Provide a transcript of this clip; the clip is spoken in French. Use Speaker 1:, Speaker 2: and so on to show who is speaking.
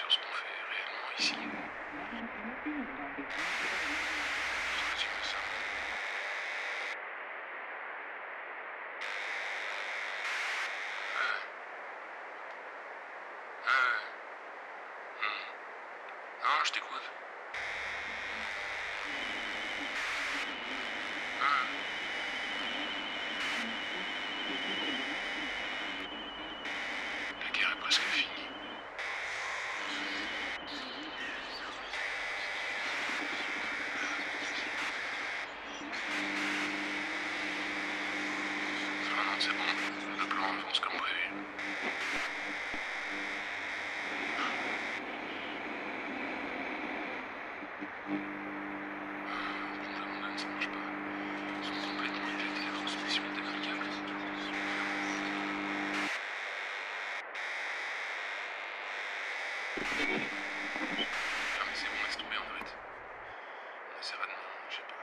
Speaker 1: sur ce qu'on fait réellement ici. Ah. Hmm. Non, je t'écoute. Ah. La guerre est presque finie. Ah non, c'est bon. Le plan avance comme prévu. Bonjour, ça marche pas. Complètement. Ah mais c'est bon, laisse tomber, on arrête. On essaiera demain, je sais pas.